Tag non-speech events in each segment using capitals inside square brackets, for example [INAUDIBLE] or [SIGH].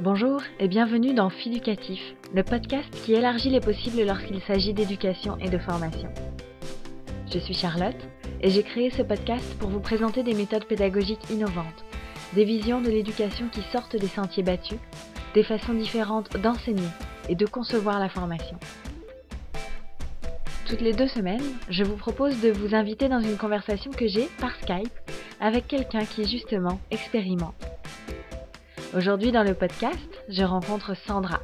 Bonjour et bienvenue dans Fiducatif, le podcast qui élargit les possibles lorsqu'il s'agit d'éducation et de formation. Je suis Charlotte et j'ai créé ce podcast pour vous présenter des méthodes pédagogiques innovantes, des visions de l'éducation qui sortent des sentiers battus, des façons différentes d'enseigner et de concevoir la formation. Toutes les deux semaines, je vous propose de vous inviter dans une conversation que j'ai par Skype avec quelqu'un qui justement expérimente Aujourd'hui dans le podcast, je rencontre Sandra.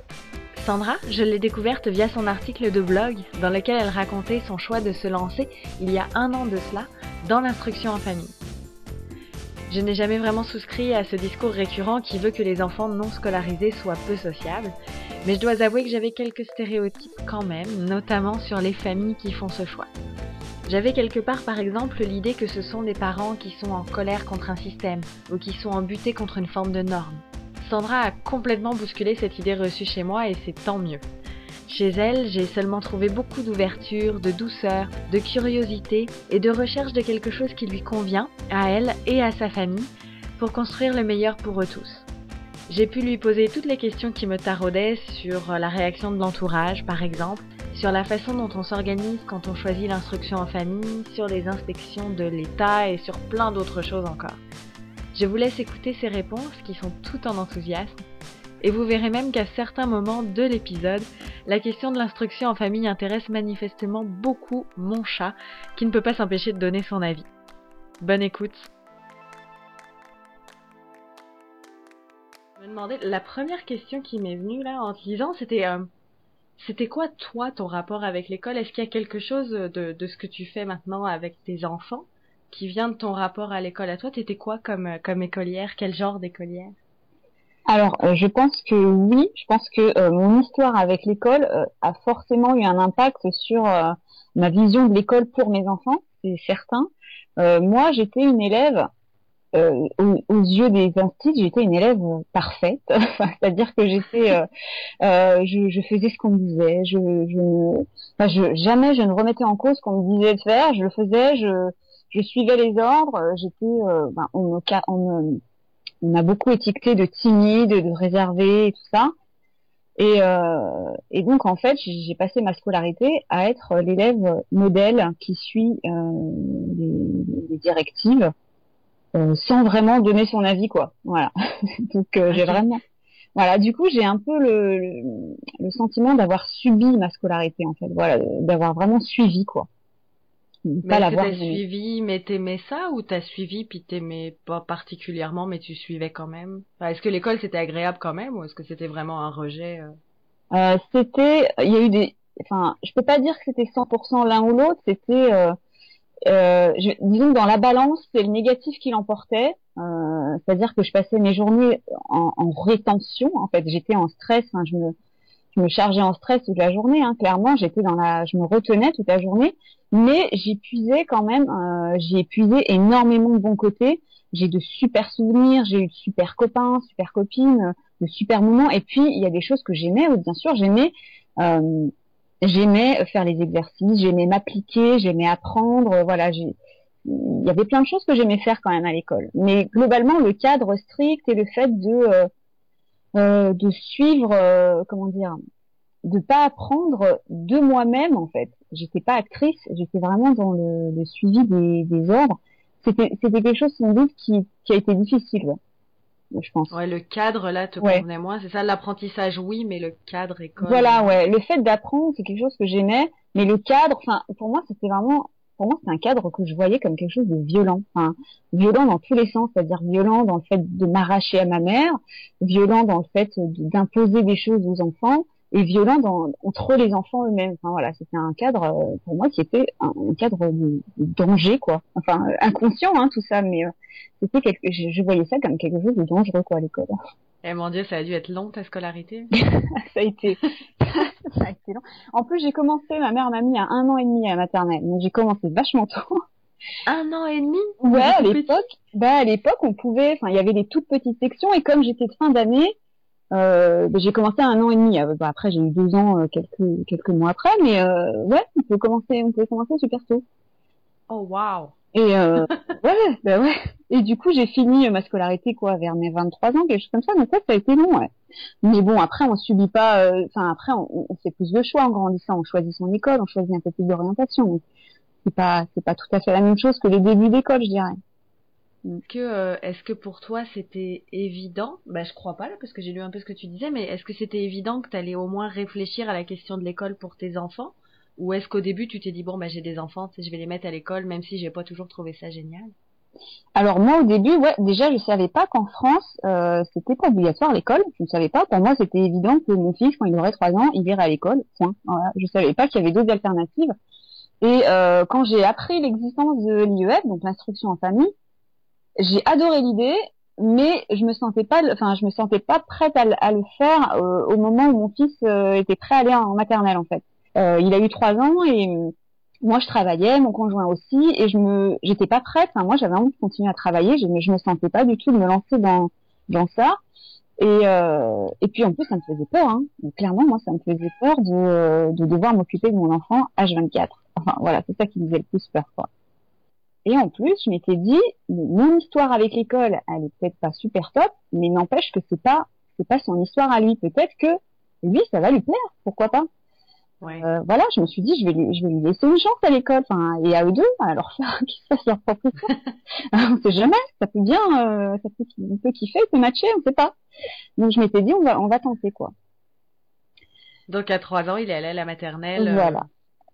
Sandra, je l'ai découverte via son article de blog dans lequel elle racontait son choix de se lancer il y a un an de cela dans l'instruction en famille. Je n'ai jamais vraiment souscrit à ce discours récurrent qui veut que les enfants non scolarisés soient peu sociables, mais je dois avouer que j'avais quelques stéréotypes quand même, notamment sur les familles qui font ce choix. J'avais quelque part par exemple l'idée que ce sont des parents qui sont en colère contre un système ou qui sont embutés contre une forme de norme. Sandra a complètement bousculé cette idée reçue chez moi et c'est tant mieux. Chez elle, j'ai seulement trouvé beaucoup d'ouverture, de douceur, de curiosité et de recherche de quelque chose qui lui convient, à elle et à sa famille, pour construire le meilleur pour eux tous. J'ai pu lui poser toutes les questions qui me taraudaient sur la réaction de l'entourage, par exemple, sur la façon dont on s'organise quand on choisit l'instruction en famille, sur les inspections de l'État et sur plein d'autres choses encore. Je vous laisse écouter ces réponses qui sont tout en enthousiasme. Et vous verrez même qu'à certains moments de l'épisode, la question de l'instruction en famille intéresse manifestement beaucoup mon chat, qui ne peut pas s'empêcher de donner son avis. Bonne écoute. Je me demandais, la première question qui m'est venue là en te disant, c'était euh, c'était quoi toi ton rapport avec l'école? Est-ce qu'il y a quelque chose de, de ce que tu fais maintenant avec tes enfants qui vient de ton rapport à l'école? À toi. T'étais quoi comme euh, comme écolière? Quel genre d'écolière? Alors, euh, je pense que oui, je pense que euh, mon histoire avec l'école a forcément eu un impact sur ma vision de l'école pour mes enfants, c'est certain. moi, j'étais une élève, aux, yeux des instituts, j'étais une élève parfaite, [LAUGHS] c'est-à-dire que j'étais, je, je, faisais ce qu'on me disait, je, je, je, jamais je ne remettais en cause ce qu'on me disait de faire, je le faisais, je je suivais les ordres. Euh, j'étais, euh, ben, on, on, on m'a beaucoup étiqueté de timide, de réservé et tout ça. Et, euh, et donc en fait, j'ai passé ma scolarité à être l'élève modèle qui suit euh, les, les, directives euh, sans vraiment donner son avis, quoi. Voilà. [LAUGHS] donc euh, j'ai vraiment, voilà. Du coup, j'ai un peu le, le, le sentiment d'avoir subi ma scolarité en fait. Voilà, d'avoir vraiment suivi, quoi mais t'as suivi, mais t'aimais ça ou t'as suivi puis t'aimais pas particulièrement, mais tu suivais quand même? Est-ce que l'école c'était agréable quand même ou est-ce que c'était vraiment un rejet euh? euh, C'était, il y a eu des, enfin, je peux pas dire que c'était 100% l'un ou l'autre. C'était, euh, euh, je, disons dans la balance, c'est le négatif qui l'emportait. Euh, c'est-à-dire que je passais mes journées en, en rétention. En fait, j'étais en stress. Hein, je me je me chargeais en stress toute la journée. Hein, clairement, j'étais dans la, je me retenais toute la journée, mais j'y puisais quand même. Euh, j'ai épuisé énormément de bons côtés. J'ai de super souvenirs, j'ai eu de super copains, super copines, de super moments. Et puis il y a des choses que j'aimais. bien sûr, j'aimais. Euh, j'aimais faire les exercices, j'aimais m'appliquer, j'aimais apprendre. Voilà, j'ai il y avait plein de choses que j'aimais faire quand même à l'école. Mais globalement, le cadre strict et le fait de euh, euh, de suivre, euh, comment dire, de pas apprendre de moi-même en fait. J'étais pas actrice, j'étais vraiment dans le, suivi des, ordres. C'était quelque chose sans doute qui, qui a été difficile. Je pense. Ouais, le cadre là te convenait moins, c'est ça l'apprentissage oui, mais le cadre école. Voilà, ouais, le fait d'apprendre c'est quelque chose que j'aimais, mais le cadre, enfin pour moi c'était vraiment pour moi, c'est un cadre que je voyais comme quelque chose de violent. Enfin, violent dans tous les sens, c'est-à-dire violent dans le fait de m'arracher à ma mère, violent dans le fait d'imposer des choses aux enfants, et violent dans, entre les enfants eux-mêmes. Enfin voilà, c'était un cadre euh, pour moi qui était un, cadre de, danger, quoi. Enfin, euh, inconscient, hein, tout ça, mais euh, c'était quelque, je, je, voyais ça comme quelque chose de dangereux, quoi, à l'école. Eh mon dieu, ça a dû être long ta scolarité. [LAUGHS] ça a été, [LAUGHS] ça a été long. En plus, j'ai commencé, ma mère m'a mis à un an et demi à maternelle, donc j'ai commencé vachement tôt. Un an et demi? Ouais, à l'époque, bah à l'époque, on pouvait, enfin, il y avait des toutes petites sections et comme j'étais de fin d'année, euh, bah, j'ai commencé à un an et demi. Euh, bah, après, j'ai eu deux ans euh, quelques quelques mois après, mais euh, ouais, on peut commencer, on peut commencer super tôt. Oh waouh Et euh, [LAUGHS] ouais, bah ouais. Et du coup, j'ai fini ma scolarité quoi vers mes 23 ans, quelque chose comme ça. Donc ouais, ça a été long, ouais. Mais bon, après, on subit pas. Enfin, après, on, on fait plus de choix en grandissant. On choisit son école, on choisit un peu plus d'orientation. C'est pas, c'est pas tout à fait la même chose que les débuts d'école, je dirais. Que, euh, est-ce que pour toi c'était évident? Bah je crois pas là parce que j'ai lu un peu ce que tu disais, mais est-ce que c'était évident que tu allais au moins réfléchir à la question de l'école pour tes enfants? Ou est-ce qu'au début tu t'es dit bon bah j'ai des enfants, je vais les mettre à l'école même si j'ai pas toujours trouvé ça génial? Alors moi, au début, ouais, déjà, je savais pas qu'en France, euh, c'était pas obligatoire l'école. Je ne savais pas. Pour moi, c'était évident que mon fils, quand il aurait trois ans, il irait à l'école. Point. Je savais pas qu'il y avait d'autres alternatives. Et euh, quand j'ai appris l'existence de l'IEF, donc l'instruction en famille, j'ai adoré l'idée, mais je me sentais pas, enfin, je me sentais pas prête à, le- faire euh, au moment où mon fils euh, était prêt à aller en maternelle, en fait. Euh, il a eu trois ans et euh, moi je travaillais, mon conjoint aussi, et je me, j'étais pas prête. Enfin, moi j'avais envie de continuer à travailler, je, me- je me sentais pas du tout de me lancer dans dans ça. Et euh, et puis en plus ça me faisait peur. Hein. Clairement, moi ça me faisait peur de euh, de devoir m'occuper de mon enfant H24. Enfin voilà, c'est ça qui me faisait le plus peur, quoi. Et en plus, je m'étais dit, mon histoire avec l'école, elle est peut-être pas super top, mais n'empêche que c'est pas, c'est pas son histoire à lui. Peut-être que lui, ça va lui plaire, pourquoi pas. Ouais. Euh, voilà, je me suis dit, je vais lui, je vais lui laisser une chance à l'école, enfin, et à eux deux, alors faire [LAUGHS] qu'ils se fassent leur propre histoire. [LAUGHS] on sait jamais, ça peut bien, euh, ça peut, on peut kiffer, on peut matcher, on sait pas. Donc je m'étais dit, on va, on va tenter quoi. Donc à trois ans il est allé à la maternelle. euh, Voilà.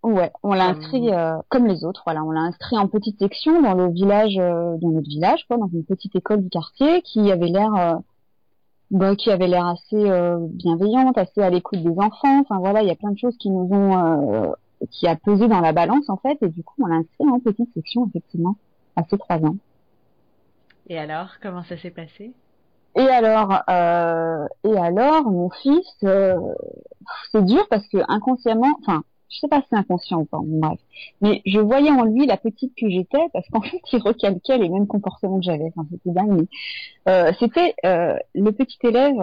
Ouais, on l'a Comme- inscrit euh, comme les autres. Voilà, on l'a inscrit en petite section dans le village, euh, dans notre village, quoi, dans une petite école du quartier qui avait l'air, euh, bah, qui avait l'air assez euh, bienveillante, assez à l'écoute des enfants. Enfin voilà, il y a plein de choses qui nous ont, euh, qui a pesé dans la balance en fait, et du coup on l'a inscrit en petite section effectivement à ses trois ans. Et alors comment ça s'est passé? Et alors, euh, et alors, mon fils, euh, c'est dur parce que inconsciemment, enfin, je sais pas si c'est inconscient ou pas, bref, mais je voyais en lui la petite que j'étais parce qu'en [LAUGHS] fait, il recalquait les mêmes comportements que j'avais. Enfin, c'était dingue. mais, euh, c'était euh, le petit élève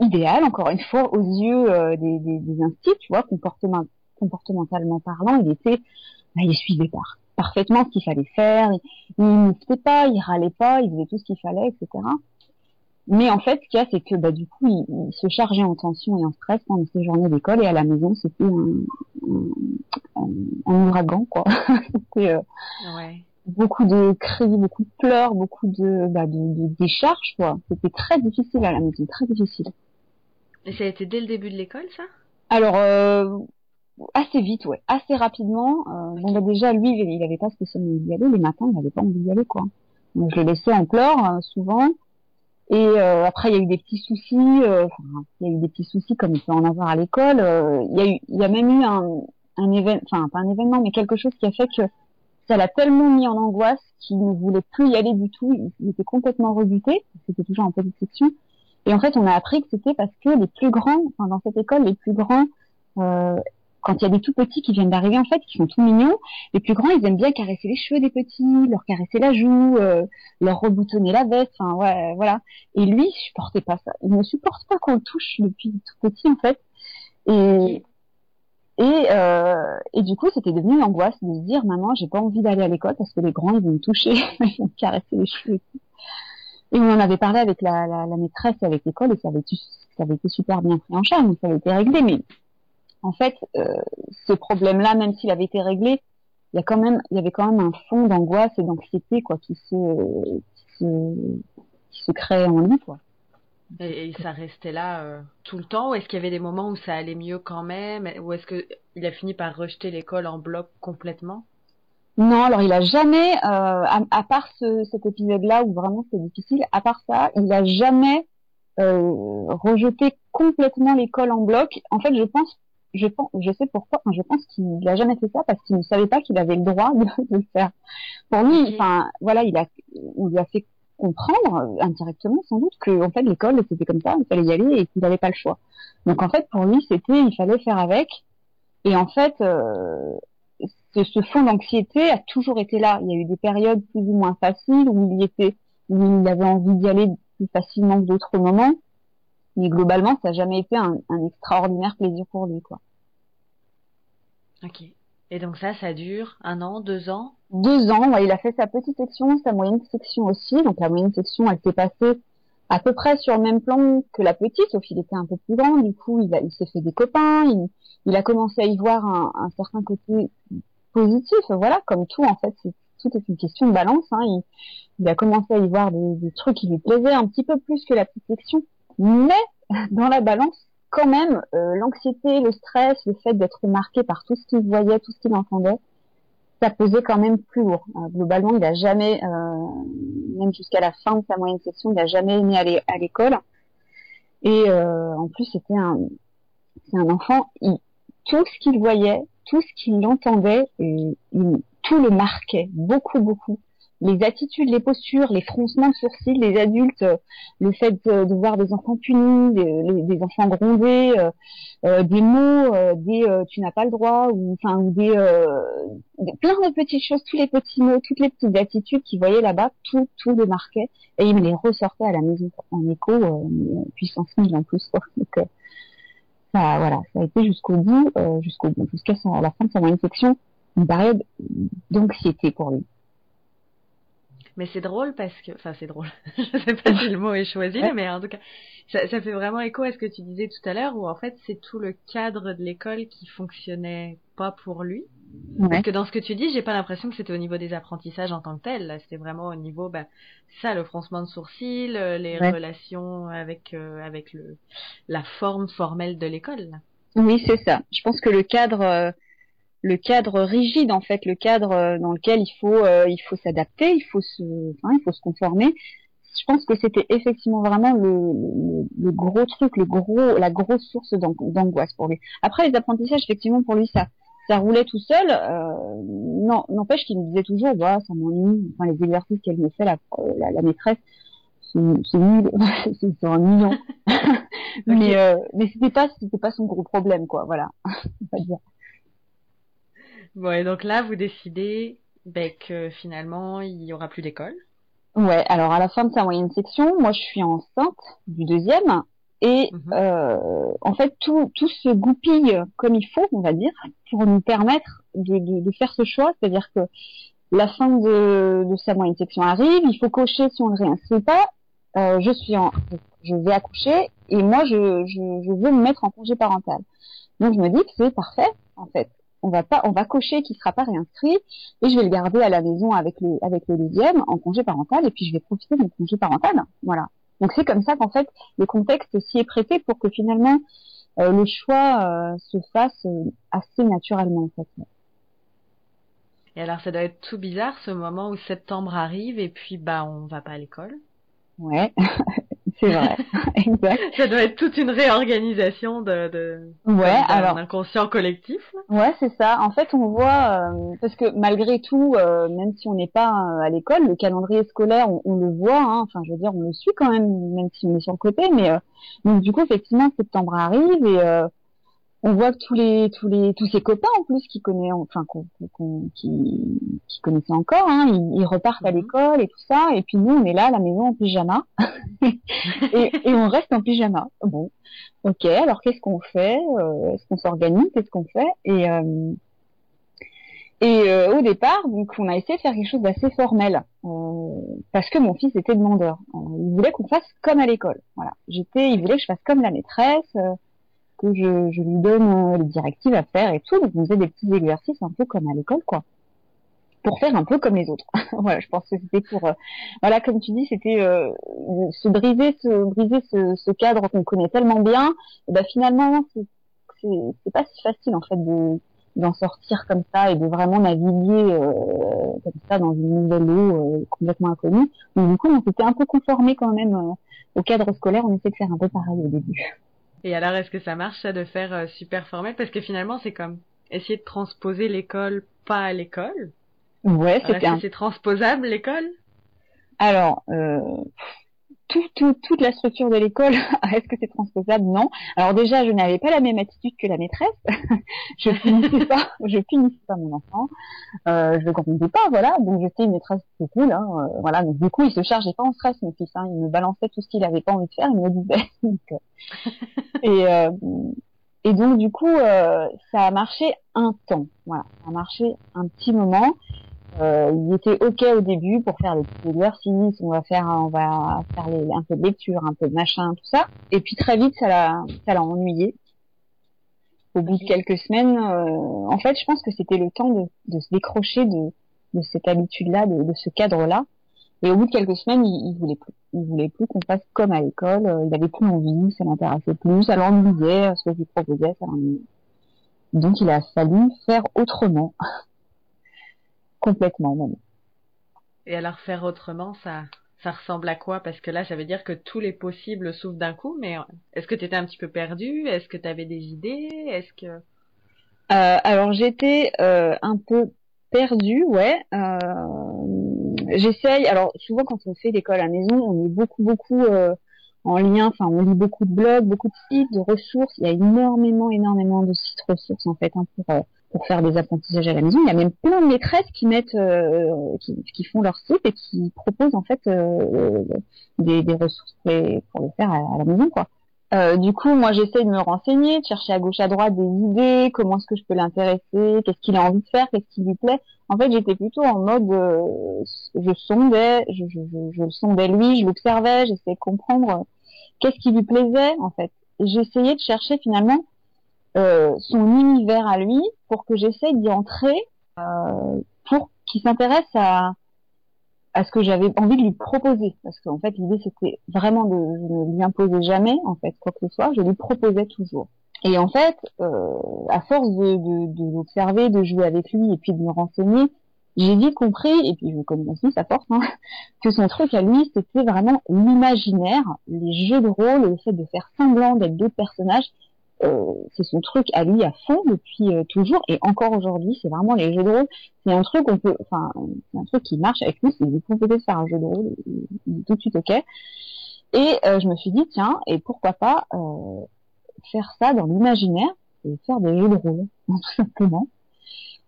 idéal, encore une fois, aux yeux euh, des, des, instituts, tu vois, comportement, comportementalement parlant, il était, bah, il suivait par, parfaitement ce qu'il fallait faire, il, il n'hésitait pas, il râlait pas, il faisait tout ce qu'il fallait, etc. Mais en fait, ce qu'il y a, c'est que bah, du coup, il, il se chargeait en tension et en stress pendant ses journées d'école et à la maison, c'était un, un, un- un ouragan, quoi. [LAUGHS] c'était euh, Ouais. beaucoup de cris, beaucoup de pleurs, beaucoup de, bah, de, de décharges, quoi. C'était très difficile à la maison, très difficile. Et ça a été dès le début de l'école ça? Alors, euh, assez vite, ouais, assez rapidement. Euh, bon, bah, déjà, lui, il il avait pas spécialement envie d'y aller. Les matins, il avait pas envie d'y aller, quoi. Donc, je le laissais en pleurs, euh, souvent. Et euh, après, il y a eu des petits soucis. euh, il y a eu des petits soucis comme il peut en avoir à l'école. Euh, Il y a eu, il y a même eu un, un événement, enfin pas un événement, mais quelque chose qui a fait que ça l'a tellement mis en angoisse qu'il ne voulait plus y aller du tout. Il, il était complètement rebuté. C'était toujours en petite section. Et en fait, on a appris que c'était parce que les plus grands, enfin dans cette école, les plus grands, euh, quand il y a des tout petits qui viennent d'arriver en fait, qui sont tout mignons, les plus grands, ils aiment bien caresser les cheveux des petits, leur caresser la joue, euh, leur reboutonner la veste, enfin ouais, voilà. Et lui, il supportait pas ça. Il ne supporte pas qu'on le touche depuis tout petit en fait. Et et, euh, et du coup, c'était devenu une angoisse de se dire, maman, j'ai pas envie d'aller à l'école parce que les grands, ils vont me toucher, [LAUGHS] ils vont me caresser les cheveux. Et, tout. et on en avait parlé avec la, la, la maîtresse et avec l'école et ça avait, été, ça avait été super bien pris en charge, donc ça avait été réglé. Mais en fait, euh, ce problème-là, même s'il avait été réglé, il y a quand même, il y avait quand même un fond d'angoisse et d'anxiété quoi qui se, qui se, qui se créait en lui quoi. Et, et ça restait là euh, tout le temps ou est-ce qu'il y avait des moments où ça allait mieux quand même ou est-ce que il a fini par rejeter l'école en bloc complètement? Non, alors il a jamais, euh, à, à part ce, cet épisode-là où vraiment c'était difficile, à part ça, il a jamais euh, rejeté complètement l'école en bloc. En fait, je pense, je pense, je sais pourquoi. Enfin, je pense qu'il a jamais fait ça parce qu'il ne savait pas qu'il avait le droit de, [LAUGHS] de le faire. Pour lui, Ok. enfin, voilà, il a, on lui a fait comprendre euh, indirectement sans doute que en fait l'école c'était comme ça, il fallait y aller et qu'il n'avait pas le choix. Donc en fait pour lui c'était il fallait faire avec. Et en fait euh, ce, ce fond d'anxiété a toujours été là. Il y a eu des périodes plus ou moins faciles où il y était, où il avait envie d'y aller plus facilement que d'autres moments. Mais globalement, ça n'a jamais été un, un extraordinaire plaisir pour lui, quoi. Ok. Et donc ça, ça dure un an, deux ans? Deux ans, il a fait sa petite section, sa moyenne section aussi. Donc la moyenne section, elle s'est passée à peu près sur le même plan que la petite, sauf qu'il était un peu plus grand. Du coup, il, il s'est fait des copains, il, a commencé à y voir un, un, certain côté positif. Voilà, comme tout, en fait, c'est, tout est une question de balance. Hein. Il, il, a commencé à y voir des, des, trucs qui lui plaisaient un petit peu plus que la petite section. Mais dans la balance, quand même, euh, l'anxiété, le stress, le fait d'être marqué par tout ce qu'il voyait, tout ce qu'il entendait, ça pesait quand même plus lourd. Euh, globalement, il a jamais, euh, même jusqu'à la fin de sa moyenne section, il n'a jamais aimé aller à l'école. Et en plus, c'était un, c'est un enfant. Il, tout ce qu'il voyait, tout ce qu'il entendait, il, tout le marquait beaucoup, beaucoup les attitudes, les postures, les froncements de sourcils les adultes, euh, le fait de, voir des enfants punis, des, des enfants grondés, euh, euh, des mots, des tu n'as pas le droit, ou enfin ou des, plein de petites choses, tous les petits mots, toutes les petites attitudes qu'il voyait là-bas, tout tout le marquait et il me les ressortait à la maison en écho, puissance mille en plus. Donc, ça, voilà, ça a été jusqu'au bout, jusqu'au bout, jusqu'à la fin de sa moyenne section, une période d'anxiété pour lui. Mais c'est drôle parce que, enfin c'est drôle, [LAUGHS] je sais pas si le mot est choisi, mais en tout cas, ça, ça, fait vraiment écho à ce que tu disais tout à l'heure, où en fait c'est tout le cadre de l'école qui fonctionnait pas pour lui. Parce que dans ce que tu dis, j'ai pas l'impression que c'était au niveau des apprentissages en tant que tel. Là, c'était vraiment au niveau, bah, ça, le froncement de sourcils, euh, les relations avec euh, avec le la forme formelle de l'école. Oui, c'est ça. Je pense que le cadre euh, le cadre rigide en fait, le cadre euh, dans lequel il faut euh, il faut s'adapter, il faut se enfin, il faut se conformer. Je pense que c'était effectivement vraiment le, le, gros truc, le gros la grosse source d'angoisse pour lui. Après les apprentissages effectivement pour lui ça ça roulait tout seul. Euh, non n'empêche qu'il me disait toujours bah ça m'ennuie. Enfin les exercices qu'elle me fait la la, la maîtresse c'est nul, [LAUGHS] c'est un million. [LAUGHS] mais euh, mais c'était pas c'était pas son gros problème quoi, voilà. [LAUGHS] On va dire. Bon, et donc là, vous décidez ben, que finalement, il n'y aura plus d'école. Ouais, alors à la fin de sa moyenne section, moi je suis enceinte du deuxième. Et mhm. euh, en fait, tout, tout se goupille comme il faut, on va dire, pour nous permettre de, de, de faire ce choix. C'est-à-dire que la fin de, de, sa moyenne section arrive, il faut cocher si on ne réinscrit pas. Euh, je suis en, je vais accoucher et moi je, je, je veux me mettre en congé parental. Donc je me dis que c'est parfait en fait on va pas, on va cocher qu'il sera pas réinscrit et je vais le garder à la maison avec le, avec le deuxième en congé parental et puis je vais profiter de mon congé parental. Voilà. Donc c'est comme ça qu'en fait le contexte s'y est prêté pour que finalement euh, le choix euh, se fasse euh, assez naturellement en fait. Et alors ça doit être tout bizarre ce moment où septembre arrive et puis bah on va pas à l'école. Ouais, [LAUGHS] c'est vrai, [LAUGHS] exact. Ça doit être toute une réorganisation de, de ouais, alors inconscient collectif. Ouais, c'est ça. En fait, on voit euh, parce que malgré tout, euh, même si on n'est pas euh, à l'école, le calendrier scolaire, on, le voit. Hein, enfin, je veux dire, on le suit quand même, même si on est sur le côté. Mais donc du coup, effectivement, septembre arrive et on voit que tous les tous les tous ses copains en plus qui connaissent enfin qui, qui connaissaient encore hein, ils, repartent à mhm. l'école et tout ça. Et puis nous on est là à la maison en pyjama. [LAUGHS] Et, et, on reste en pyjama. Bon. Ok alors qu'est-ce qu'on fait euh, est-ce qu'on s'organise qu'est-ce qu'on fait? Et euh, et euh, au départ donc on a essayé de faire quelque chose d'assez formel parce que mon fils était demandeur. Il voulait qu'on fasse comme à l'école. Voilà. J'étais il voulait que je fasse comme la maîtresse que je, lui donne euh, les directives à faire et tout. Donc, on faisait des petits exercices un peu comme à l'école, quoi. Pour faire un peu comme les autres. [LAUGHS] voilà, je pense que c'était pour, euh, voilà, comme tu dis, c'était euh, se briser, se briser ce, cadre qu'on connaît tellement bien. Et ben finalement, c'est pas si facile en fait de d'en sortir comme ça et de vraiment naviguer comme ça dans une nouvelle eau complètement inconnue. Donc du coup, on s'était un peu conformé quand même au cadre scolaire. On essaie de faire un peu pareil au début. Et alors, est-ce que ça marche ça de faire euh, super formel? Parce que finalement, c'est comme essayer de transposer l'école pas à l'école. Ouais, c'est -ce C'est transposable l'école? Alors, euh, tout, tout, toute la structure de l'école, [LAUGHS] est-ce que c'est transposable Non? Alors déjà, je n'avais pas la même attitude que la maîtresse. [LAUGHS] je punissais pas, [LAUGHS] je punissais pas mon enfant. Euh, je le comprenais pas, voilà. Donc j'étais une maîtresse c'est cool, hein, euh, voilà. Donc du coup, il se chargeait pas en stress, mon fils. Hein. Il me balançait tout ce qu'il avait pas envie de faire, il me disait. Euh, et euh, Et donc du coup, euh, ça a marché un temps. Voilà, ça a marché un petit moment. Euh, il était ok au début pour faire les petits exercices, on va faire, on va faire les, un peu de lecture, un peu de machin, tout ça. Et puis très vite, ça l'a, ça l'a ennuyé. Au bout de quelques semaines, euh, en fait, je pense que c'était le temps de, de se décrocher de, de cette habitude-là, de, de ce cadre-là. Et au bout de quelques semaines, il, il voulait plus. Il voulait plus qu'on fasse comme à l'école. Euh, il avait plus envie, ça l'intéressait plus, ça l'ennuyait, ce que je lui proposais, ça l'ennuyait. Donc il a fallu faire autrement. [LAUGHS] Complètement même. Et alors faire autrement, ça, ça ressemble à quoi? Parce que là, ça veut dire que tous les possibles s'ouvrent d'un coup, mais est-ce que tu étais un petit peu perdu? Est-ce que tu avais des idées? Est-ce que... Euh, alors j'étais euh, un peu perdue, ouais. Euh, J'essaye. Alors souvent quand on fait l'école à la maison, on est beaucoup beaucoup en lien. Enfin, on lit beaucoup de blogs, beaucoup de sites, de ressources. Il y a énormément énormément de sites ressources en fait hein, pour pour faire des apprentissages à la maison. Il y a même plein de maîtresses qui mettent, euh, qui, qui, font leur site et qui proposent en fait euh, des, des, ressources pour, pour, le faire à, la maison, quoi. Euh, du coup, moi, j'essaie de me renseigner, de chercher à gauche à droite des idées, comment est-ce que je peux l'intéresser, qu'est-ce qu'il a envie de faire, qu'est-ce qui lui plaît. En fait, j'étais plutôt en mode, euh, je sondais, je, je, je, sondais lui, je l'observais, j'essayais de comprendre qu'est-ce qui lui plaisait, en fait. J'essayais de chercher finalement euh, son univers à lui pour que j'essaye d'y entrer, euh, pour qu'il s'intéresse à, ce que j'avais envie de lui proposer. Parce qu'en fait, l'idée, c'était vraiment de, ne lui imposais jamais, en fait, quoi que ce soit, je lui proposais toujours. Et en fait, euh, à force de, de, l'observer, de jouer avec lui et puis de me renseigner, j'ai vite compris, et puis je connais aussi sa force, hein, [LAUGHS] que son truc à lui, c'était vraiment l'imaginaire, les jeux de rôle, le fait de faire semblant d'être d'autres personnages, euh, c'est son truc à lui à fond depuis euh, toujours. Et encore aujourd'hui c'est vraiment les jeux de rôle. C'est un truc on peut enfin c'est un truc qui marche avec lui c'est vous pouvez faire un jeu de rôle il est tout de suite ok. Et euh, je me suis dit tiens et pourquoi pas euh, faire ça dans l'imaginaire et faire des jeux de rôle [LAUGHS] tout simplement.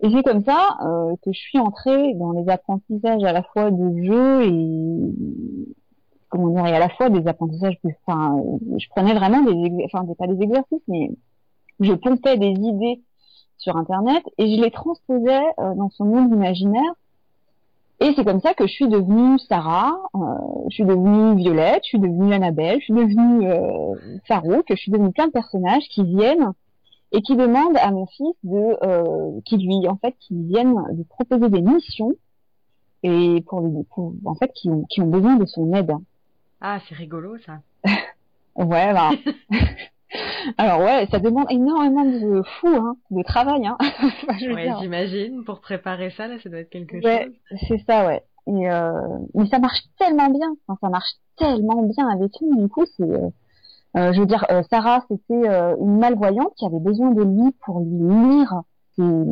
Et c'est comme ça que je suis entrée dans les apprentissages à la fois de jeu et comment dire, et à la fois des apprentissages plus, enfin, je prenais vraiment des, enfin, pas des exercices, mais je pompais des idées sur Internet et je les transposais euh, dans son monde imaginaire. Et c'est comme ça que je suis devenue Sarah, euh, je suis devenue Violette, je suis devenue Annabelle, je suis devenue euh, Farouk, je suis devenue plein de personnages qui viennent et qui demandent à mon fils de, euh, qui lui, en fait, qui viennent lui proposer des missions et pour, lui, pour en fait, qui qui ont besoin de son aide. Ah, c'est rigolo ça. ouais, bah. [LAUGHS] Alors ouais, ça demande énormément de fou, hein, de travail. Hein. [LAUGHS] ouais, j'imagine. Pour préparer ça, là, ça doit être quelque ouais, chose. c'est ça, ouais. Et euh... mais ça marche tellement bien. Enfin, ça marche tellement bien avec lui. Du coup, c'est, euh, euh, je veux dire, euh, Sarah, c'était euh, une malvoyante qui avait besoin de lui pour lui lire ses,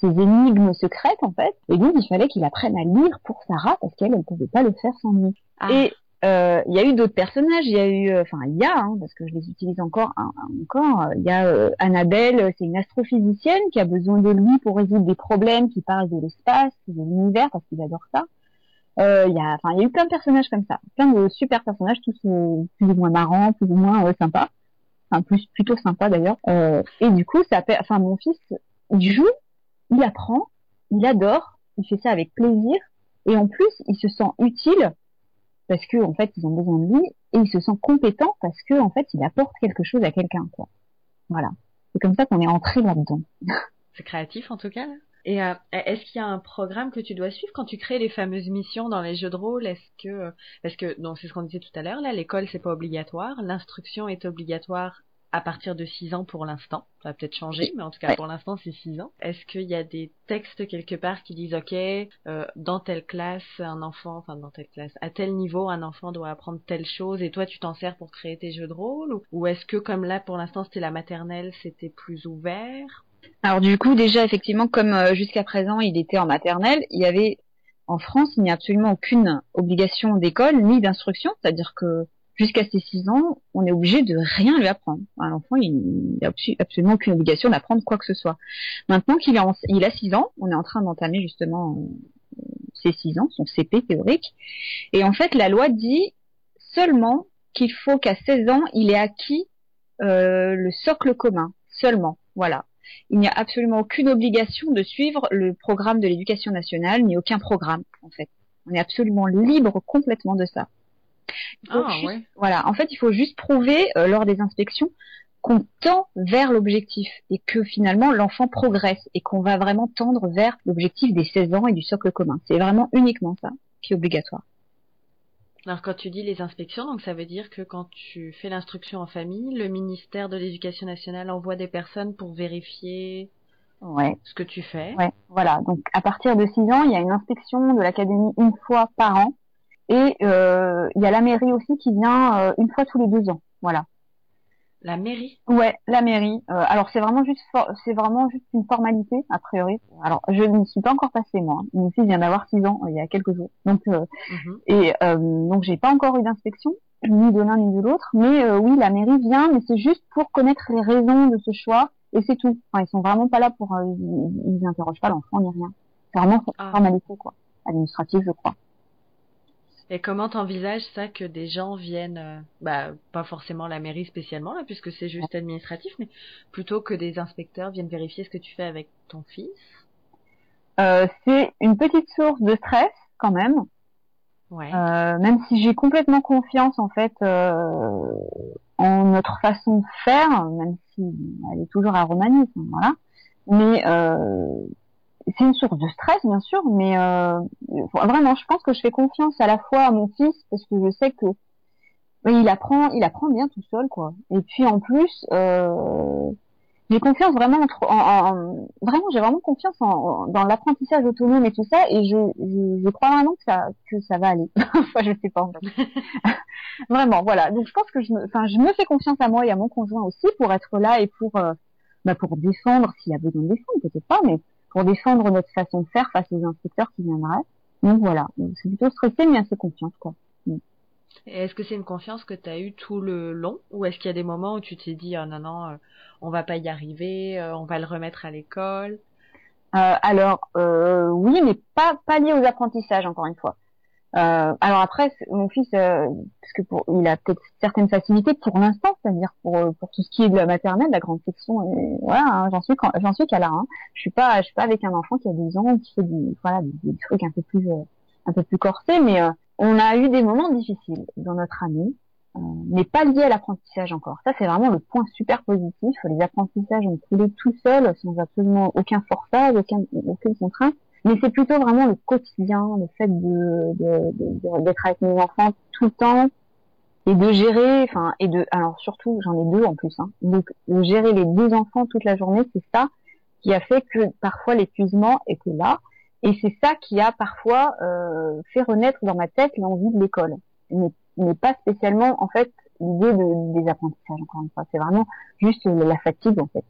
ses énigmes secrètes, en fait. Et donc, il fallait qu'il apprenne à lire pour Sarah parce qu'elle, elle pouvait pas le faire sans lui. Ah. Et euh, il y a eu d'autres personnages. Il y a eu, enfin, il y a, hein, parce que je les utilise encore, encore. Il y a euh, Annabelle, c'est une astrophysicienne qui a besoin de lui pour résoudre des problèmes qui parlent de l'espace, de l'univers, parce qu'il adore ça. Euh, il y a, enfin, il y a eu plein de personnages comme ça, plein de super personnages, tous euh, plus ou moins marrants, plus ou moins euh, sympas, enfin plus plutôt sympas d'ailleurs. et du coup, ça, enfin, mon fils, il joue, il apprend, il adore, il fait ça avec plaisir, et en plus, il se sent utile parce que en fait ils ont besoin de lui et il se sent compétent parce que en fait il apporte quelque chose à quelqu'un. Voilà. C'est comme ça qu'on est entré là-dedans. [LAUGHS] C'est créatif en tout cas. Et euh, est-ce qu'il y a un programme que tu dois suivre quand tu crées les fameuses missions dans les jeux de rôle? Est-ce que parce que c'est ce qu'on disait tout à l'heure là, l'école c'est pas obligatoire, l'instruction est obligatoire à partir de 6 ans pour l'instant. Ça va peut-être changer, mais en tout cas pour l'instant c'est 6 ans. Est-ce qu'il y a des textes quelque part qui disent ok, euh, dans telle classe un enfant, enfin dans telle classe, à tel niveau un enfant doit apprendre telle chose et toi tu t'en sers pour créer tes jeux de rôle ou, ou est-ce que comme là pour l'instant c'était la maternelle, c'était plus ouvert? Alors du coup déjà effectivement comme euh, jusqu'à présent il était en maternelle, il y avait en France il n'y a absolument aucune obligation d'école ni d'instruction, c'est-à-dire que jusqu'à ses 6 ans, on est obligé de rien lui apprendre. Un enfant, il n'a absolument aucune obligation d'apprendre quoi que ce soit. Maintenant qu'il a, il a 6 ans, on est en train d'entamer justement euh, ses 6 ans, son CP théorique. Et en fait, la loi dit seulement qu'il faut qu'à 16 ans, il ait acquis le socle commun seulement. Voilà. Il n'y a absolument aucune obligation de suivre le programme de l'éducation nationale, ni aucun programme, en fait. On est absolument libre complètement de ça. Ah, ouais. Voilà. En fait, il faut juste prouver lors des inspections qu'on tend vers l'objectif et que finalement l'enfant progresse et qu'on va vraiment tendre vers l'objectif des 16 ans et du socle commun. C'est vraiment uniquement ça qui est obligatoire. Alors quand tu dis les inspections, donc ça veut dire que quand tu fais l'instruction en famille, le ministère de l'Éducation nationale envoie des personnes pour vérifier ouais. ce que tu fais. Ouais, voilà. Donc à partir de 6 ans, il y a une inspection de l'académie une fois par an et euh, il y a la mairie aussi qui vient euh, une fois tous les deux ans. Voilà. La mairie? Ouais, la mairie. Euh, alors c'est vraiment juste c'est vraiment juste une formalité a priori. Alors je ne suis pas encore passée moi. Mon fils vient d'avoir 6 ans euh, il y a quelques jours. Donc euh, mm-hmm. et euh, donc j'ai pas encore eu d'inspection ni de l'un ni de l'autre, mais oui la mairie vient, mais c'est juste pour connaître les raisons de ce choix et c'est tout. Enfin ils sont vraiment pas là pour ils, ils interrogent pas l'enfant ni rien. C'est vraiment ah. formalité quoi, administrative je crois. Et comment t'envisages ça que des gens viennent, euh, bah pas forcément la mairie spécialement là, puisque c'est juste administratif, mais plutôt que des inspecteurs viennent vérifier ce que tu fais avec ton fils? Euh, C'est une petite source de stress quand même. Ouais. Euh, même si j'ai complètement confiance en fait euh, en notre façon de faire, même si elle est toujours à Romanie, voilà. Mais euh, c'est une source de stress bien sûr, mais euh, vraiment, je pense que je fais confiance à la fois à mon fils parce que je sais que il apprend, il apprend bien tout seul quoi. Et puis en plus, euh, j'ai confiance vraiment en, en, vraiment, j'ai vraiment confiance en, dans l'apprentissage autonome et tout ça, et je, je, je, crois vraiment que ça que ça va aller. [LAUGHS] enfin, je sais pas. En [LAUGHS] fait. vraiment, voilà. Donc je pense que je me, enfin, je me fais confiance à moi et à mon conjoint aussi pour être là et pour euh, bah, pour défendre s'il y a besoin de défendre, peut-être pas, mais pour défendre notre façon de faire face aux inspecteurs qui viendraient. Donc voilà, c'est plutôt stressé mais assez confiante quoi. Est-ce que c'est une confiance que tu as eue tout le long ou est-ce qu'il y a des moments où tu t'es dit oh non non euh, on va pas y arriver, euh, on va le remettre à l'école? Euh, Alors euh, oui mais pas pas lié aux apprentissages encore une fois. Euh, alors après, mon fils, euh, parce que pour, il a peut-être certaines facilités pour l'instant, c'est-à-dire pour pour tout ce qui est de la maternelle, la grande section, et voilà, hein, j'en suis j'en suis qu'à là. Hein. Je suis pas, je suis pas avec un enfant qui a 12 ans, qui fait du, voilà, des, trucs un peu plus euh, un peu plus corsés, mais euh, on a eu des moments difficiles dans notre année, mais pas liés à l'apprentissage encore. Ça, c'est vraiment le point super positif. Les apprentissages ont coulé tout seuls, sans absolument aucun forçage, aucun, aucune contrainte. Mais c'est plutôt vraiment le quotidien, le fait d'être avec mes enfants tout le temps et de gérer, enfin, et de, alors surtout, j'en ai deux en plus, hein, donc de gérer les deux enfants toute la journée, c'est ça qui a fait que parfois l'épuisement était là, et c'est ça qui a parfois euh, fait renaître dans ma tête l'envie de l'école, mais, pas spécialement en fait l'idée de, des apprentissages encore une fois, c'est vraiment juste la fatigue en fait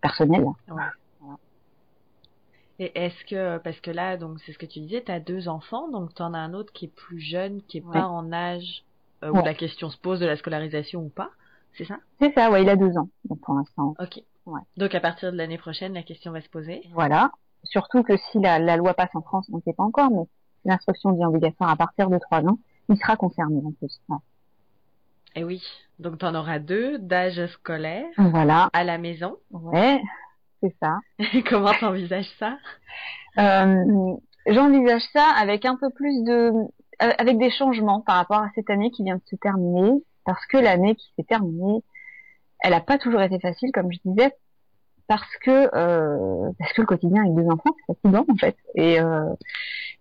personnelle. Ouais. Et est-ce que, parce que là, donc c'est ce que tu disais, tu as deux enfants, donc tu en as un autre qui est plus jeune, qui est pas en âge euh, où la question se pose de la scolarisation ou pas, c'est ça? C'est ça, ouais, il a deux ans, donc pour l'instant. Ok. Ouais. Donc à partir de l'année prochaine, la question va se poser? Voilà. Surtout que si la, la loi passe en France, on ne sait pas encore, mais l'instruction dit obligatoire à partir de trois ans, il sera concerné en plus. Ouais. Et eh oui, donc tu en auras deux d'âge scolaire. Voilà. À la maison. Ouais c'est ça. [LAUGHS] Comment t'envisages ça? Euh, J'envisage ça avec un peu plus de, euh, avec des changements par rapport à cette année qui vient de se terminer, parce que l'année qui s'est terminée, elle n'a pas toujours été facile, comme je disais, parce que euh, parce que le quotidien avec deux enfants c'est fatigant en fait et euh,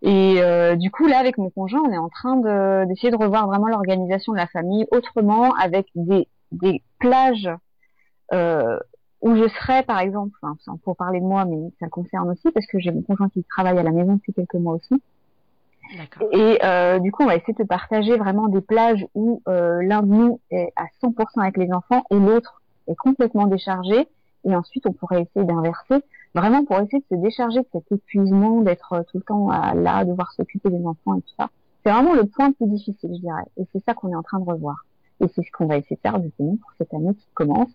et euh, du coup là avec mon conjoint on est en train de d'essayer de revoir vraiment l'organisation de la famille autrement avec des des plages où je serais, par exemple, enfin, pour parler de moi, mais ça concerne aussi parce que j'ai mon conjoint qui travaille à la maison depuis quelques mois aussi. Et euh, du coup, on va essayer de partager vraiment des plages où euh, l'un de nous est à 100% avec les enfants et l'autre est complètement déchargé. Et ensuite, on pourrait essayer d'inverser, vraiment pour essayer de se décharger de cet épuisement, d'être euh, tout le temps à, là, devoir s'occuper des enfants et tout ça. C'est vraiment le point le plus difficile, je dirais. Et c'est ça qu'on est en train de revoir. Et c'est ce qu'on va essayer de faire justement pour cette année qui commence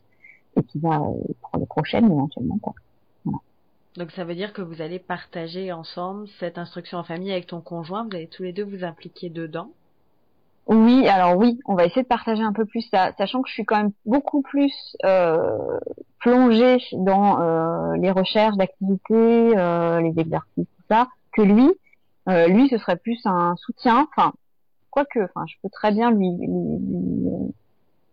et qui va euh, pour les prochaines éventuellement. Quoi. Voilà. Donc ça veut dire que vous allez partager ensemble cette instruction en famille avec ton conjoint, vous allez tous les deux vous impliquer dedans Oui, alors oui, on va essayer de partager un peu plus ça, sachant que je suis quand même beaucoup plus euh, plongée dans euh, les recherches d'activités, euh, les exercices, tout ça, que lui. Lui, ce serait plus un soutien. Enfin, quoique, enfin, je peux très bien lui, lui, lui,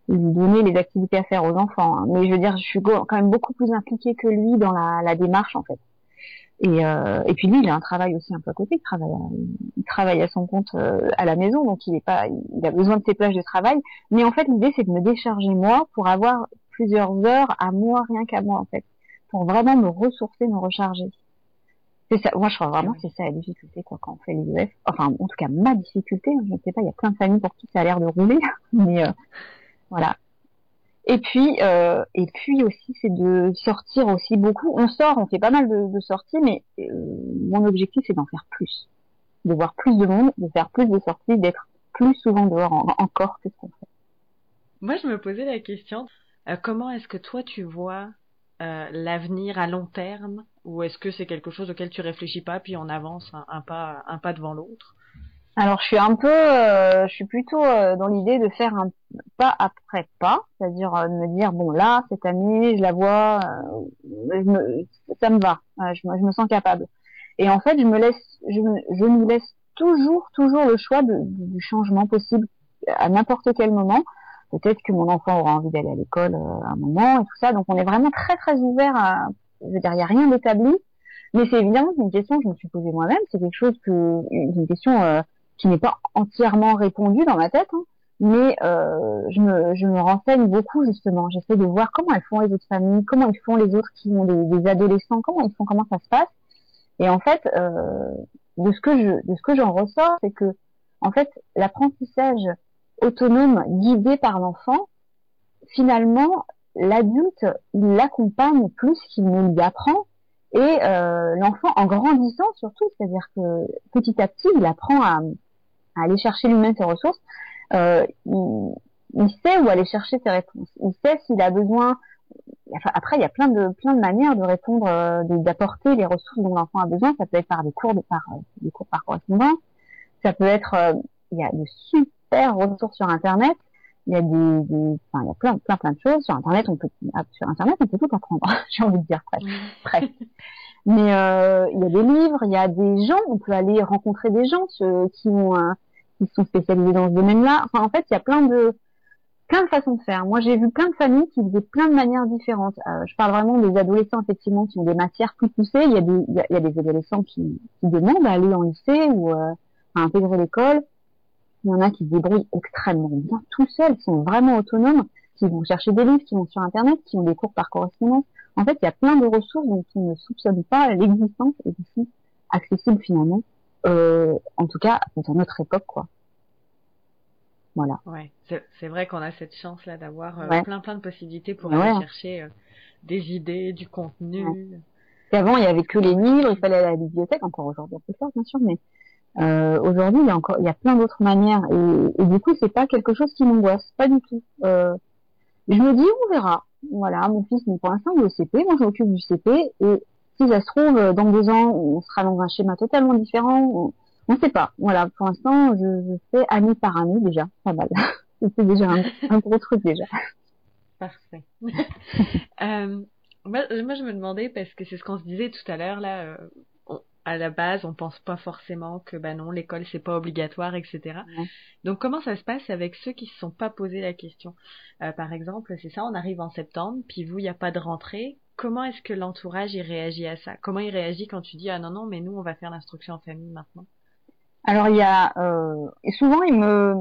donner les activités à faire aux enfants, hein. mais je veux dire, je suis quand même beaucoup plus impliquée que lui dans la, démarche en fait. Et, euh, et puis lui, il a un travail aussi un peu à côté. Il travaille, à, son compte euh, à la maison, donc il est pas, il a besoin de ses plages de travail. Mais en fait, l'idée, c'est de me décharger moi pour avoir plusieurs heures à moi, rien qu'à moi en fait, pour vraiment me ressourcer, me recharger. C'est ça. Moi, je crois vraiment que c'est ça la difficulté quoi quand on fait les UF. Enfin, en tout cas, ma difficulté. Je ne sais pas. Il y a plein de familles pour qui ça a l'air de rouler, [LAUGHS] mais euh, voilà. Et puis, euh, et puis aussi, c'est de sortir aussi beaucoup. On sort, on fait pas mal de, sorties, mais euh, mon objectif, c'est d'en faire plus, de voir plus de monde, de faire plus de sorties, d'être plus souvent dehors encore ce qu'on fait. Moi, je me posais la question euh, comment est-ce que toi tu vois l'avenir à long terme, ou est-ce que c'est quelque chose auquel tu réfléchis pas, puis on avance un pas, un pas devant l'autre? Alors je suis un peu, euh, je suis plutôt euh, dans l'idée de faire un pas après pas, c'est-à-dire euh, de me dire bon là cette année je la vois, ça me va, je, je, me sens capable. Et en fait je me laisse, je, je nous laisse toujours toujours le choix de, du changement possible à n'importe quel moment. Peut-être que mon enfant aura envie d'aller à l'école à un moment et tout ça, donc on est vraiment très très ouvert à, je veux dire il n'y a rien d'établi. Mais c'est évidemment une question que je me suis posée moi-même. C'est quelque chose que, une question qui n'est pas entièrement répondu dans ma tête, hein, mais euh, je, me, je me renseigne beaucoup justement. J'essaie de voir comment elles font les autres familles, comment ils font les autres qui ont des, des adolescents, comment ils font, comment ça se passe. Et en fait, euh, de ce que je, de ce que j'en ressors, c'est que en fait, l'apprentissage autonome guidé par l'enfant, finalement, l'adulte, il l'accompagne plus qu'il ne lui apprend. Et euh, l'enfant, en grandissant surtout, c'est-à-dire que petit à petit, il apprend à, à aller chercher lui-même ses ressources, euh, il, il, sait où aller chercher ses réponses. Il sait s'il a besoin. Enfin, après, il y a plein de plein de manières de répondre, euh, d'apporter les ressources dont l'enfant a besoin. Ça peut être par des cours de par euh, des cours par correspondance. Ça peut être euh, il y a de super ressources sur Internet. Il y a des, des enfin, il y a plein plein plein de choses sur Internet. On peut ah, sur Internet on peut tout apprendre. [LAUGHS] J'ai envie de dire presque. presque. Mais euh, il y a des livres, il y a des gens, on peut aller rencontrer des gens ceux qui ont un, qui sont spécialisés dans ce domaine-là. Enfin, en fait, il y a plein de plein de façons de faire. Moi, j'ai vu plein de familles qui faisaient plein de manières différentes. Euh, je parle vraiment des adolescents effectivement qui ont des matières plus poussées. Il y a des il y a, des adolescents qui, qui demandent à aller en lycée ou euh, à intégrer l'école. Il y en a qui se débrouillent extrêmement bien tout seuls, qui sont vraiment autonomes, qui vont chercher des livres, qui vont sur Internet, qui ont des cours par correspondance. En fait, il y a plein de ressources dont on ne soupçonne pas l'existence et qui sont accessibles finalement euh, en tout cas dans notre époque quoi. Voilà. Ouais, c'est vrai qu'on a cette chance là d'avoir euh, ouais. plein plein de possibilités pour ouais. aller chercher euh, des idées, du contenu. Ouais. avant il y avait que les livres, il fallait aller à la bibliothèque encore aujourd'hui on peut faire bien sûr, mais euh, aujourd'hui il y a encore il y a plein d'autres manières et, et, du coup c'est pas quelque chose qui m'angoisse, pas du tout. Je me dis on verra. Voilà, mon fils, pour l'instant, il est au CP, moi je m'occupe du CP, et si ça se trouve, euh, dans deux ans, on sera dans un schéma totalement différent. On ne sait pas. Voilà, pour l'instant, je, je, fais année par année déjà, pas mal. [LAUGHS] C'est déjà un, un, gros truc déjà. Parfait. [LAUGHS] euh, moi, moi, je me demandais parce que c'est ce qu'on se disait tout à l'heure là. Euh, on, à la base, on pense pas forcément que bah non, l'école c'est pas obligatoire, etc. Ouais. Donc comment ça se passe avec ceux qui se sont pas posé la question? Euh, Par exemple, c'est ça, on arrive en septembre, puis vous, il n'y a pas de rentrée comment est-ce que l'entourage il réagit à ça? Comment il réagit quand tu dis ah non non mais nous on va faire l'instruction en famille maintenant? Alors il y a euh, souvent ils me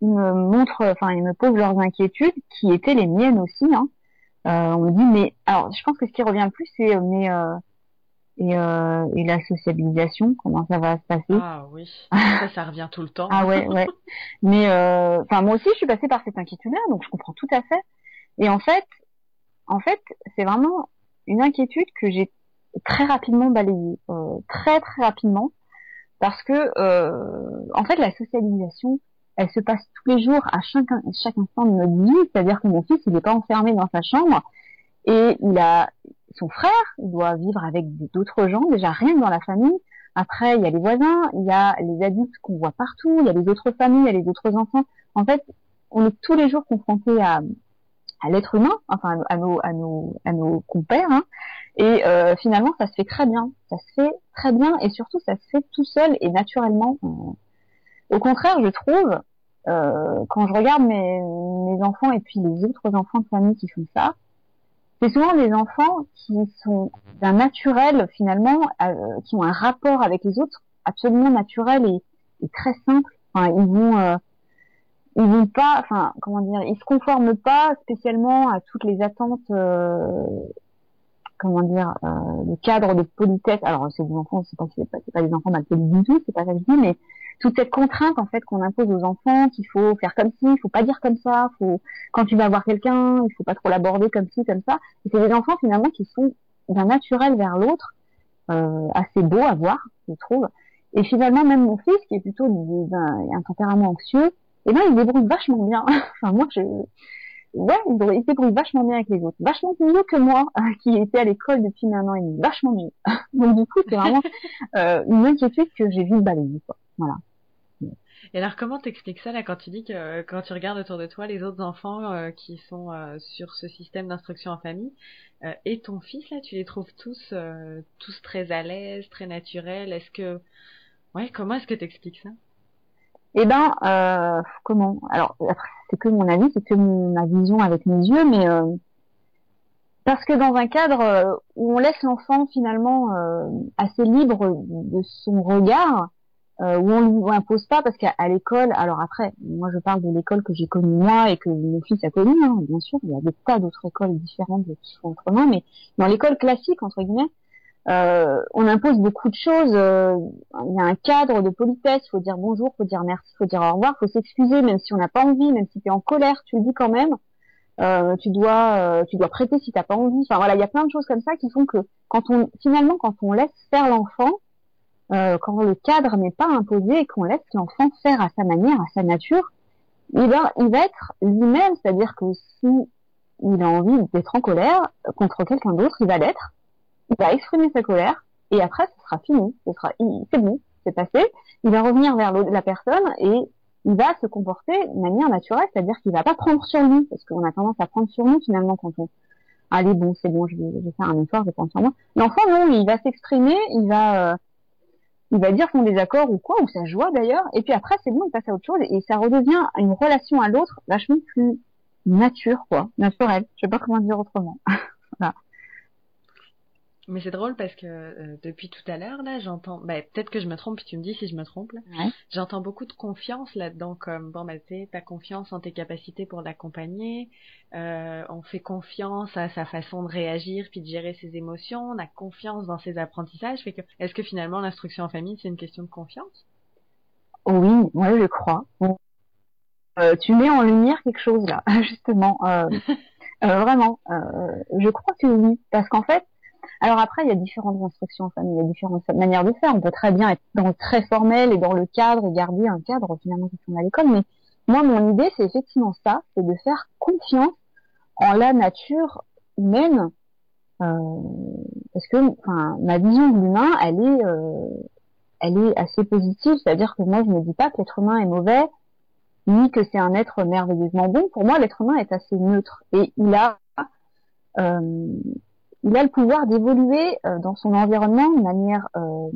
ils me montrent enfin ils me posent leurs inquiétudes qui étaient les miennes aussi. Hein. Euh, on me dit mais alors je pense que ce qui revient le plus c'est mais euh, et, euh, et la sociabilisation comment ça va se passer? Ah oui ça ça revient tout le temps. ah ouais ouais [LAUGHS] mais euh, enfin moi aussi je suis passée par cette inquiétude là donc je comprends tout à fait et en fait en fait, c'est vraiment une inquiétude que j'ai très rapidement balayée, euh, très très rapidement, parce que euh, en fait la socialisation, elle se passe tous les jours à chaque, chaque instant de notre vie, c'est-à-dire que mon fils il n'est pas enfermé dans sa chambre et il a son frère, il doit vivre avec d'autres gens, déjà rien dans la famille, Après, il y a les voisins, il y a les adultes qu'on voit partout, il y a les autres familles, il y a les autres enfants. En fait, on est tous les jours confrontés à, à l'être humain, enfin à nos compères, hein. et euh, finalement ça se fait très bien, ça se fait très bien et surtout ça se fait tout seul et naturellement. Au contraire, je trouve euh, quand je regarde mes enfants et puis les autres enfants de famille qui font ça, c'est souvent des enfants qui sont d'un naturel finalement, euh, qui ont un rapport avec les autres absolument naturel et, et très simple. Enfin, ils vont ils vont pas, enfin, comment dire, ils se conforment pas spécialement à toutes les attentes, euh, comment dire, euh, le cadre de politesse. Alors, c'est des enfants, c'est pas, des enfants malpolis du tout, c'est pas ça que je dis, mais toute cette contrainte en fait qu'on impose aux enfants, qu'il faut faire comme ci, il faut pas dire comme ça, faut quand tu vas voir quelqu'un, il faut pas trop l'aborder comme ci, comme ça. C'est des enfants finalement qui sont d'un naturel vers l'autre, euh, assez beau à voir, je trouve. Et finalement, même mon fils, qui est plutôt d'un un tempérament anxieux, et ben il débrouille vachement bien. [LAUGHS] enfin moi je ouais, il, il débrouille vachement bien avec les autres, vachement mieux que moi [LAUGHS] qui était à l'école depuis un an et demi, vachement mieux. [LAUGHS] Donc du coup c'est vraiment euh, une inquiétude que j'ai vite balayée quoi. Voilà. Et alors comment t'expliques ça là quand tu dis que quand tu regardes autour de toi les autres enfants euh, qui sont euh, sur ce système d'instruction en famille euh, et ton fils là, tu les trouves tous tous très à l'aise, très naturels? Est-ce que ouais, comment est-ce que t'expliques ça? Eh ben, euh, comment? Alors, c'est que mon avis, c'est que ma vision avec mes yeux, mais euh, parce que dans un cadre euh, où on laisse l'enfant finalement euh, assez libre de son regard, où on lui impose pas, parce qu'à l'école, alors après, moi je parle de l'école que j'ai connue moi et que mon fils a connue, hein, bien sûr, il y a des tas d'autres écoles différentes qui font autrement, mais dans l'école classique entre guillemets, euh, on impose beaucoup de choses. Euh, il y a un cadre de politesse. Il faut dire bonjour, faut dire merci, faut dire au revoir, faut s'excuser, même si on n'a pas envie, même si tu es en colère, tu le dis quand même. Euh, tu dois, tu dois prêter si t'as pas envie. Enfin voilà, il y a plein de choses comme ça qui font que quand on, finalement, quand on laisse faire l'enfant, quand le cadre n'est pas imposé et qu'on laisse l'enfant faire à sa manière, à sa nature, il va, il va être lui-même. C'est-à-dire que si il a envie d'être en colère contre quelqu'un d'autre, il va l'être il va exprimer sa colère et après ce sera fini, ce sera c'est bon, c'est passé. Il va revenir vers la personne et il va se comporter de manière naturelle, c'est-à-dire qu'il va pas prendre sur lui parce qu'on a tendance à prendre sur nous finalement quand on allez bon c'est bon je vais, faire un effort, je vais prendre sur moi. L'enfant non, il va s'exprimer, il va euh, il va dire son désaccord ou quoi ou sa joie d'ailleurs et puis après c'est bon il passe à autre chose et ça redevient une relation à l'autre vachement plus nature quoi, naturelle. Je sais pas comment dire autrement. [LAUGHS] voilà. Mais c'est drôle parce que euh, depuis tout à l'heure là, j'entends, bah, peut-être que je me trompe, puis tu me dis si je me trompe. Là. Ouais. J'entends beaucoup de confiance là-dedans, comme bon bah tu t'as confiance en tes capacités pour l'accompagner, euh, on fait confiance à sa façon de réagir puis de gérer ses émotions, on a confiance dans ses apprentissages. Fait que, est-ce que finalement l'instruction en famille c'est une question de confiance? Oui, moi je crois. Euh, tu mets en lumière quelque chose là, [LAUGHS] justement. Euh, euh, vraiment, euh, je crois que oui, parce qu'en fait alors après, il y a différentes instructions en il y a différentes manières de faire. On peut très bien être très formel et dans le cadre, garder un cadre finalement qui sont à l'école. Mais moi, mon idée, c'est effectivement ça, c'est de faire confiance en la nature humaine, euh, parce que, ma vision de l'humain, elle est, euh, elle est assez positive. C'est-à-dire que moi, je ne dis pas que l'être humain est mauvais, ni que c'est un être merveilleusement bon. Pour moi, l'être humain est assez neutre et il a euh, il a le pouvoir d'évoluer euh, dans son environnement de manière euh,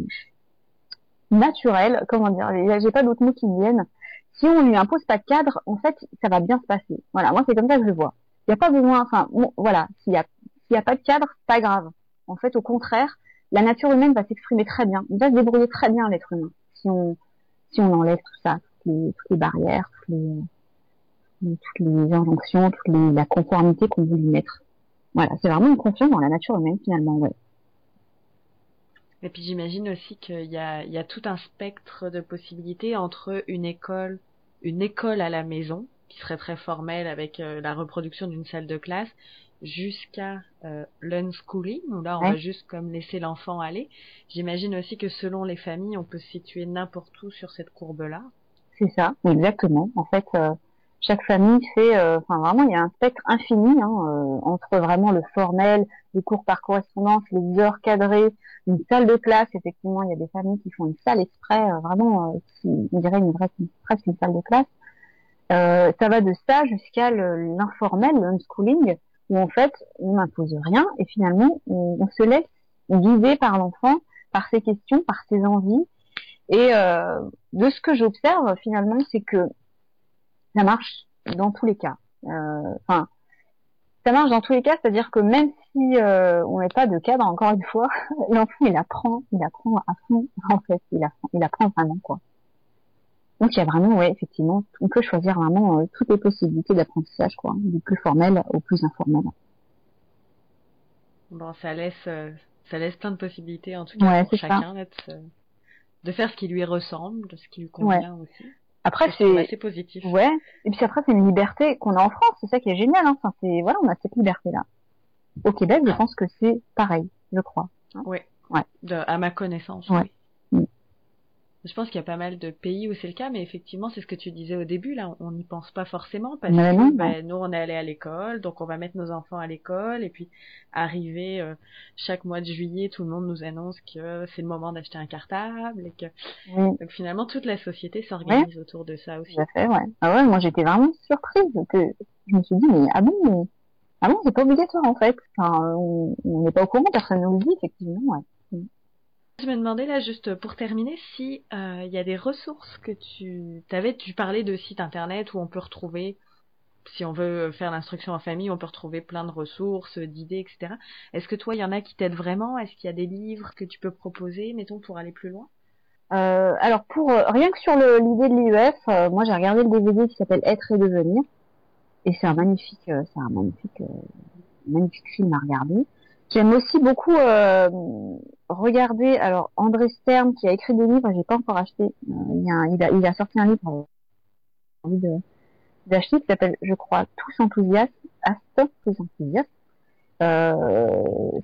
naturelle, comment dire, j'ai pas d'autres mots qui viennent. Si on lui impose pas de cadre, en fait, ça va bien se passer. Voilà, moi c'est comme ça que je le vois. Il n'y a pas besoin, enfin, voilà, s'il y a, s'il y a pas de cadre, c'est pas grave. En fait, au contraire, la nature humaine va s'exprimer très bien. Il va se débrouiller très bien l'être humain si on, si on enlève tout ça, toutes les, barrières, toutes les, injonctions, toute la conformité qu'on veut lui mettre. Voilà, c'est vraiment une confiance dans la nature humaine finalement, ouais. Et puis j'imagine aussi qu'il y a, il y a tout un spectre de possibilités entre une école, une école à la maison, qui serait très formelle avec euh, la reproduction d'une salle de classe, jusqu'à euh, l'unschooling, où là on Ouais. va juste comme laisser l'enfant aller. J'imagine aussi que selon les familles, on peut se situer n'importe où sur cette courbe-là. C'est ça, exactement. En fait, euh, chaque famille fait, euh, enfin vraiment, il y a un spectre infini hein, euh, entre vraiment le formel, les cours par correspondance, les heures cadrées, une salle de classe. Effectivement, il y a des familles qui font une salle exprès, euh, vraiment, qui, on dirait une vraie, presque une salle de classe. ça va de ça jusqu'à l'informel, le homeschooling, où en fait, on n'impose rien et finalement, on, on se laisse guider par l'enfant, par ses questions, par ses envies. Et de ce que j'observe finalement, c'est que ça marche dans tous les cas. Euh, enfin, ça marche dans tous les cas, c'est-à-dire que même si euh, on n'est pas de cadre, encore une fois, [LAUGHS] l'enfant il apprend, il apprend à fond en fait, il apprend, il apprend vraiment quoi. Donc il y a vraiment, ouais, effectivement, on peut choisir vraiment euh, toutes les possibilités d'apprentissage, quoi, du plus formel au plus informel. Bon, ça laisse, ça laisse plein de possibilités en tout cas pour chacun de faire ce qui lui ressemble, de ce qui lui convient aussi. Après, c'est positif. Ouais. Et puis après, c'est une liberté qu'on a en France. C'est ça qui est génial. Hein. Enfin, c'est voilà, on a cette liberté-là. Au Québec, je pense que c'est pareil, je crois. Oui. Ouais. à ma connaissance. Ouais. Je pense qu'il y a pas mal de pays où c'est le cas, mais effectivement, c'est ce que tu disais au début, là, on n'y pense pas forcément parce que ben, nous, on est allé à l'école, donc on va mettre nos enfants à l'école, et puis arriver euh, chaque mois de juillet, tout le monde nous annonce que c'est le moment d'acheter un cartable, et que donc finalement toute la société s'organise autour de ça aussi. Tout à fait, ouais. Ah ouais, moi j'étais vraiment surprise que je me suis dit mais ah bon, ah bon, c'est pas obligatoire en fait. Enfin, on n'est pas au courant, personne ne nous le dit effectivement, ouais. Je me demandais là juste pour terminer si euh, il y a des ressources que tu avais. Tu parlais de sites internet où on peut retrouver, si on veut faire l'instruction en famille, on peut retrouver plein de ressources, d'idées, etc. Est-ce que toi, il y en a qui t'aident vraiment? Est-ce qu'il y a des livres que tu peux proposer, mettons, pour aller plus loin? Euh, Alors pour euh, rien que sur l'idée de l'IEF, moi j'ai regardé le DVD qui s'appelle Être et devenir, et c'est un magnifique, c'est un magnifique, magnifique film à regarder. J'aime aussi beaucoup euh, regarder. Alors André Stern qui a écrit des livres, j'ai pas encore acheté. Euh, il, a, il, a, il, a, sorti un livre, envie d'acheter qui s'appelle, je crois, Tous enthousiastes. Astor, tous enthousiastes. Euh,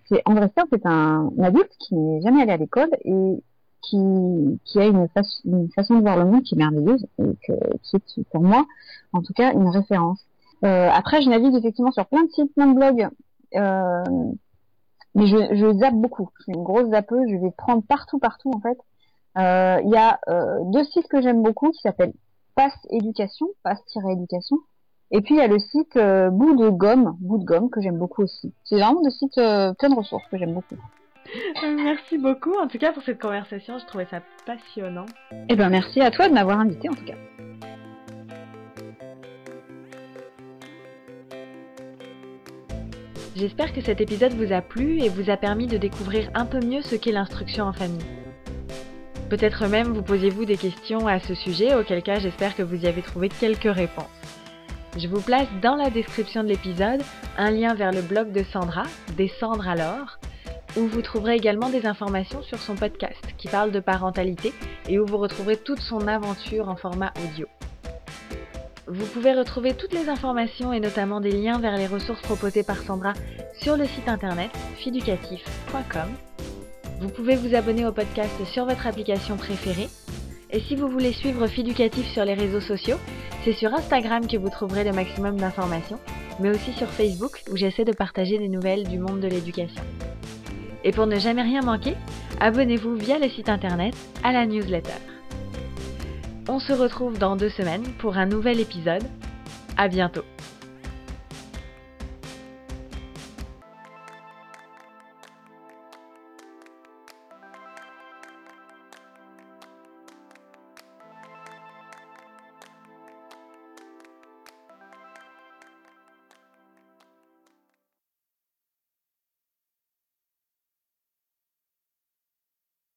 c'est André Stern, c'est un, adulte qui n'est jamais allé à l'école et qui, qui a une, une, façon de voir le monde qui est merveilleuse et que, qui est pour moi, en tout cas, une référence. Euh, après, je navigue effectivement sur plein de sites, plein de blogs. Euh, mais je, je zappe beaucoup. Je suis une grosse zappeuse, je vais prendre partout, partout en fait. Euh, il y a euh, deux sites que j'aime beaucoup qui s'appellent Passe Éducation, Passe-Éducation. Et puis il y a le site euh, Bout de Gomme, Bout de Gomme que j'aime beaucoup aussi. C'est vraiment des sites plein de ressources que j'aime beaucoup. Merci beaucoup en tout cas pour cette conversation, je trouvais ça passionnant. Eh ben merci à toi de m'avoir invité en tout cas. J'espère que cet épisode vous a plu et vous a permis de découvrir un peu mieux ce qu'est l'instruction en famille. Peut-être même vous posez-vous des questions à ce sujet, auquel cas j'espère que vous y avez trouvé quelques réponses. Je vous place dans la description de l'épisode un lien vers le blog de Sandra, Descendre alors, où vous trouverez également des informations sur son podcast qui parle de parentalité et où vous retrouverez toute son aventure en format audio. Vous pouvez retrouver toutes les informations et notamment des liens vers les ressources proposées par Sandra sur le site internet fiducatif.com. Vous pouvez vous abonner au podcast sur votre application préférée. Et si vous voulez suivre Fiducatif sur les réseaux sociaux, c'est sur Instagram que vous trouverez le maximum d'informations, mais aussi sur Facebook où j'essaie de partager des nouvelles du monde de l'éducation. Et pour ne jamais rien manquer, abonnez-vous via le site internet à la newsletter. On se retrouve dans deux semaines pour un nouvel épisode. À bientôt!